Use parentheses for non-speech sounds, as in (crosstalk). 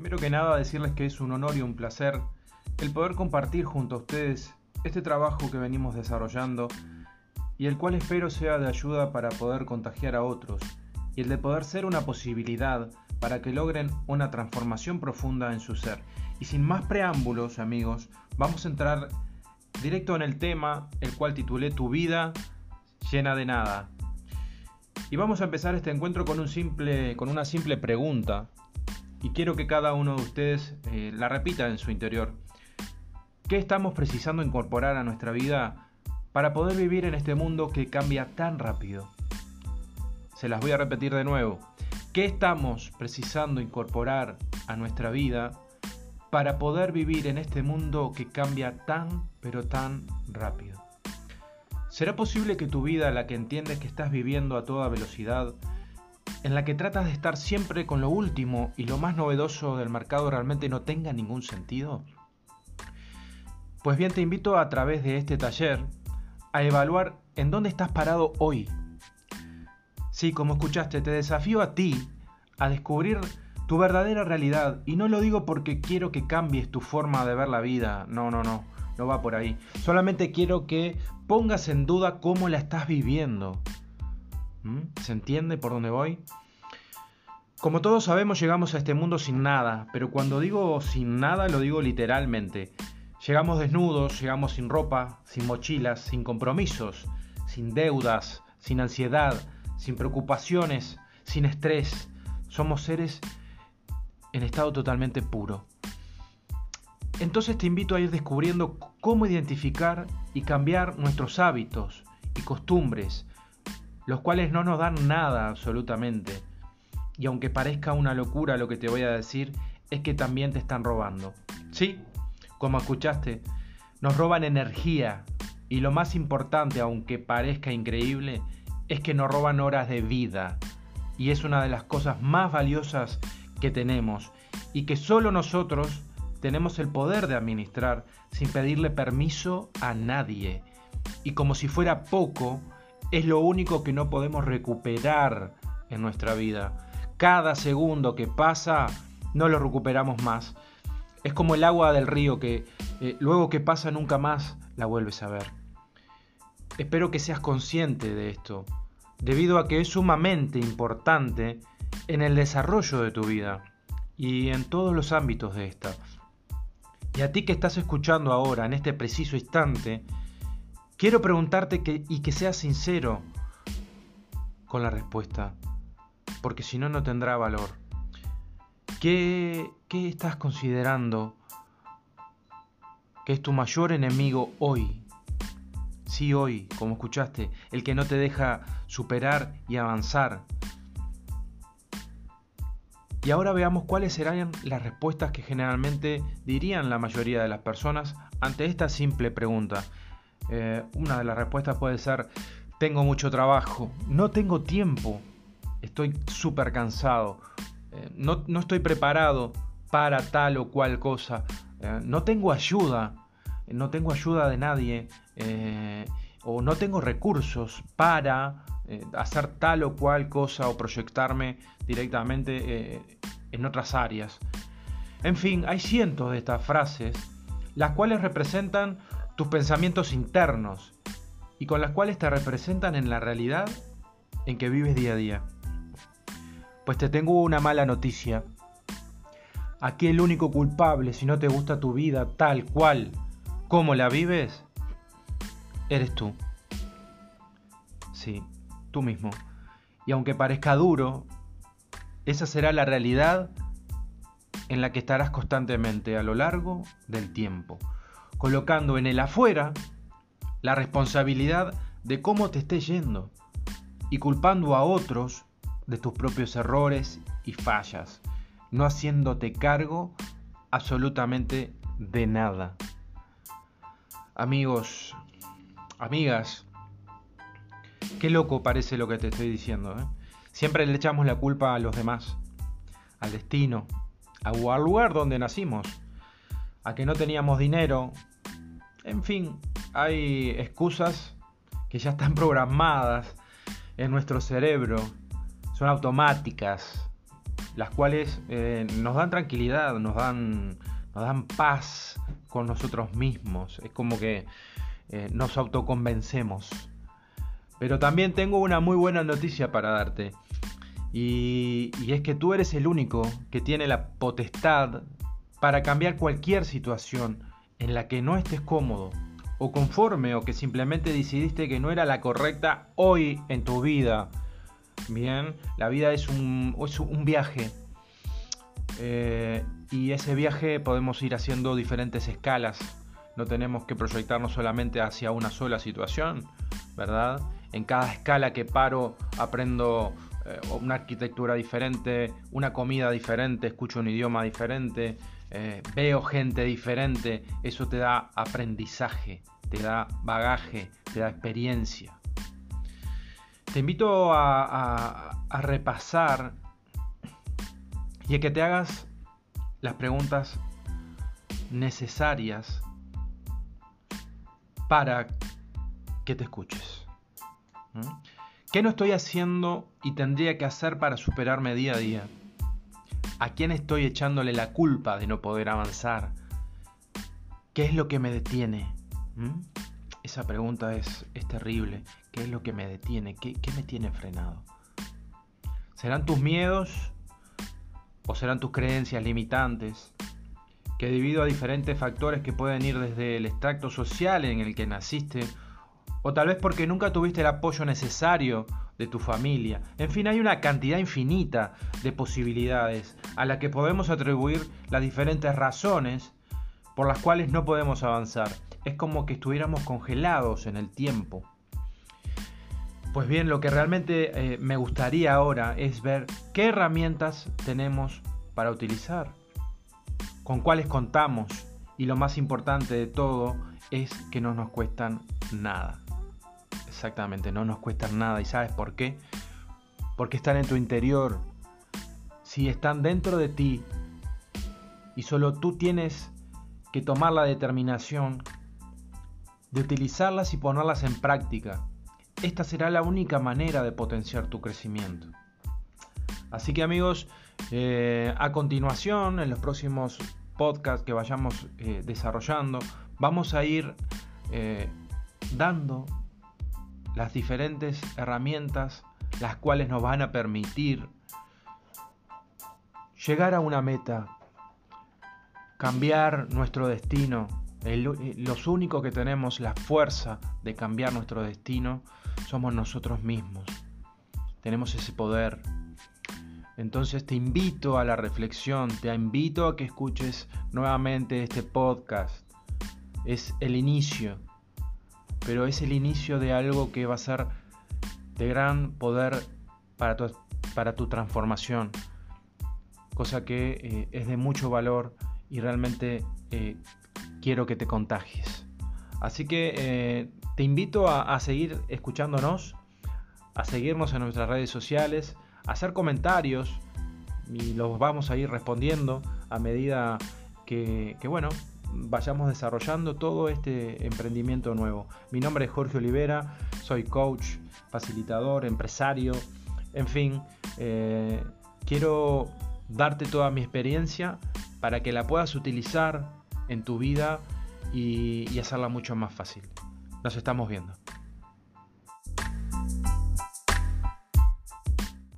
Primero que nada decirles que es un honor y un placer el poder compartir junto a ustedes este trabajo que venimos desarrollando y el cual espero sea de ayuda para poder contagiar a otros y el de poder ser una posibilidad para que logren una transformación profunda en su ser. Y sin más preámbulos, amigos, vamos a entrar directo en el tema, el cual titulé Tu vida llena de nada. Y vamos a empezar este encuentro con, un simple, con una simple pregunta. Y quiero que cada uno de ustedes eh, la repita en su interior. ¿Qué estamos precisando incorporar a nuestra vida para poder vivir en este mundo que cambia tan rápido? Se las voy a repetir de nuevo. ¿Qué estamos precisando incorporar a nuestra vida para poder vivir en este mundo que cambia tan, pero tan rápido? ¿Será posible que tu vida, la que entiendes que estás viviendo a toda velocidad, en la que tratas de estar siempre con lo último y lo más novedoso del mercado realmente no tenga ningún sentido? Pues bien, te invito a través de este taller a evaluar en dónde estás parado hoy. Sí, como escuchaste, te desafío a ti a descubrir tu verdadera realidad. Y no lo digo porque quiero que cambies tu forma de ver la vida. No, no, no. No va por ahí. Solamente quiero que pongas en duda cómo la estás viviendo. ¿Mm? ¿Se entiende por dónde voy? Como todos sabemos, llegamos a este mundo sin nada. Pero cuando digo sin nada, lo digo literalmente. Llegamos desnudos, llegamos sin ropa, sin mochilas, sin compromisos, sin deudas, sin ansiedad, sin preocupaciones, sin estrés. Somos seres en estado totalmente puro. Entonces te invito a ir descubriendo cómo identificar y cambiar nuestros hábitos y costumbres, los cuales no nos dan nada absolutamente. Y aunque parezca una locura lo que te voy a decir, es que también te están robando. ¿Sí? como escuchaste, nos roban energía y lo más importante, aunque parezca increíble, es que nos roban horas de vida. Y es una de las cosas más valiosas que tenemos y que solo nosotros tenemos el poder de administrar sin pedirle permiso a nadie. Y como si fuera poco, es lo único que no podemos recuperar en nuestra vida. Cada segundo que pasa, no lo recuperamos más. Es como el agua del río que eh, luego que pasa nunca más la vuelves a ver. Espero que seas consciente de esto, debido a que es sumamente importante en el desarrollo de tu vida y en todos los ámbitos de esta. Y a ti que estás escuchando ahora, en este preciso instante, quiero preguntarte que, y que seas sincero con la respuesta, porque si no, no tendrá valor. ¿Qué, estás considerando que es tu mayor enemigo hoy? Sí, hoy, como escuchaste, el que no te deja superar y avanzar. Y ahora veamos cuáles serán las respuestas que generalmente dirían la mayoría de las personas ante esta simple pregunta. Eh, una de las respuestas puede ser, tengo mucho trabajo, no tengo tiempo, estoy súper cansado, eh, no, estoy preparado para tal o cual cosa, eh, no tengo ayuda, no tengo ayuda de nadie, o no tengo recursos para hacer tal o cual cosa o proyectarme directamente en otras áreas. En fin, hay cientos de estas frases, las cuales representan tus pensamientos internos y con las cuales te representan en la realidad en que vives día a día. Pues te tengo una mala noticia. Aquí el único culpable si no te gusta tu vida tal cual como la vives, eres tú. Sí, tú mismo. Y aunque parezca duro, esa será la realidad en la que estarás constantemente a lo largo del tiempo, colocando en el afuera la responsabilidad de cómo te esté yendo y culpando a otros de tus propios errores y fallas, no haciéndote cargo absolutamente de nada. Amigos, amigas, qué loco parece lo que te estoy diciendo. ¿eh? Siempre le echamos la culpa a los demás, al destino, al lugar donde nacimos, a que no teníamos dinero. En fin, hay excusas que ya están (laughs) programadas en nuestro cerebro son automáticas. las cuales eh, nos dan tranquilidad, nos dan, nos dan paz con nosotros mismos. Es como que eh, nos autoconvencemos. Pero también tengo una muy buena noticia para darte. Y, y, es que tú eres el único que tiene la potestad para cambiar cualquier situación en la que no estés cómodo o conforme o que simplemente decidiste que no era la correcta hoy en tu vida. Bien, la vida es un, un viaje. Eh, y ese viaje podemos ir haciendo diferentes escalas. No tenemos que proyectarnos solamente hacia una sola situación, ¿verdad? En cada escala que paro aprendo eh, una arquitectura diferente, una comida diferente, escucho un idioma diferente, eh, veo gente diferente. Eso te da aprendizaje, te da bagaje, te da experiencia. Te invito a, repasar y a que te hagas las preguntas necesarias para que te escuches. ¿Qué no estoy haciendo y tendría que hacer para superarme día a día? ¿A quién estoy echándole la culpa de no poder avanzar? ¿Qué es lo que me detiene? ¿Mm? Esa pregunta es, terrible. ¿Qué es lo que me detiene? ¿Qué, ¿Qué me tiene frenado? ¿Serán tus miedos o serán tus creencias limitantes? Que debido a diferentes factores que pueden ir desde el extracto social en el que naciste, o tal vez porque nunca tuviste el apoyo necesario de tu familia. En fin, hay una cantidad infinita de posibilidades a la que podemos atribuir las diferentes razones por las cuales no podemos avanzar es como que estuviéramos congelados en el tiempo. Pues bien, lo que realmente eh, me gustaría ahora es ver qué herramientas tenemos para utilizar, con cuáles contamos y lo más importante de todo es que no nos cuestan nada. Exactamente, no nos cuestan nada. ¿Y sabes por qué? Porque están en tu interior. Si están dentro de ti y solo tú tienes que tomar la determinación de utilizarlas y ponerlas en práctica. Esta será la única manera de potenciar tu crecimiento. Así que amigos, eh, a continuación, en los próximos podcasts que vayamos eh, desarrollando, vamos a ir eh, dando las diferentes herramientas las cuales nos van a permitir llegar a una meta, cambiar nuestro destino, eh, los únicos que tenemos la fuerza de cambiar nuestro destino somos nosotros mismos. Tenemos ese poder. Entonces te invito a la reflexión, te invito a que escuches nuevamente este podcast. Es el inicio, pero es el inicio de algo que va a ser de gran poder para tu, para tu transformación. Cosa que eh, es de mucho valor y realmente eh, quiero que te contagies. Así que eh, te invito a, seguir escuchándonos, a seguirnos en nuestras redes sociales, a hacer comentarios y los vamos a ir respondiendo a medida que, bueno, vayamos desarrollando todo este emprendimiento nuevo. Mi nombre es Jorge Olivera, soy coach, facilitador, empresario, en fin, eh, quiero darte toda mi experiencia para que la puedas utilizar en tu vida y, y hacerla mucho más fácil. Nos estamos viendo.